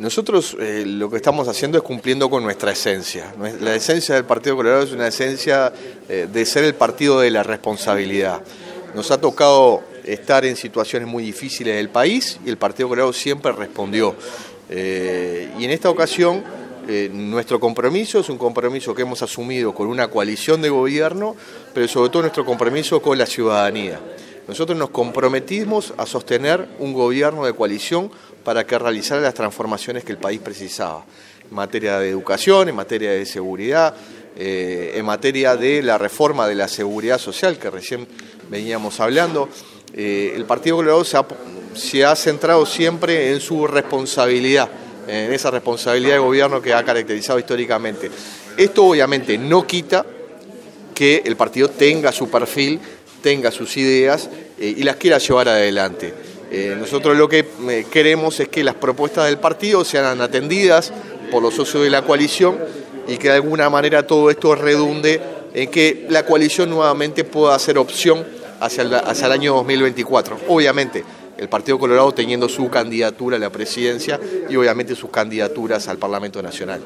Nosotros eh, lo que estamos haciendo es cumpliendo con nuestra esencia. La esencia del Partido Colorado es una esencia eh, de ser el partido de la responsabilidad. Nos ha tocado estar en situaciones muy difíciles del país y el Partido Colorado siempre respondió. Eh, y en esta ocasión nuestro compromiso es un compromiso que hemos asumido con una coalición de gobierno, pero sobre todo nuestro compromiso con la ciudadanía. Nosotros nos comprometimos a sostener un gobierno de coalición para que realizara las transformaciones que el país precisaba, en materia de educación, en materia de seguridad, eh, en materia de la reforma de la seguridad social que recién veníamos hablando. Eh, el Partido Colorado se ha, centrado siempre en su responsabilidad, en esa responsabilidad de gobierno que ha caracterizado históricamente. Esto obviamente no quita que el partido tenga su perfil tenga sus ideas eh, y las quiera llevar adelante. Eh, nosotros lo que eh, queremos es que las propuestas del partido sean atendidas por los socios de la coalición y que de alguna manera todo esto redunde en que la coalición nuevamente pueda ser opción hacia el, hacia el año 2024. Obviamente, el Partido Colorado teniendo su candidatura a la presidencia y obviamente sus candidaturas al Parlamento Nacional.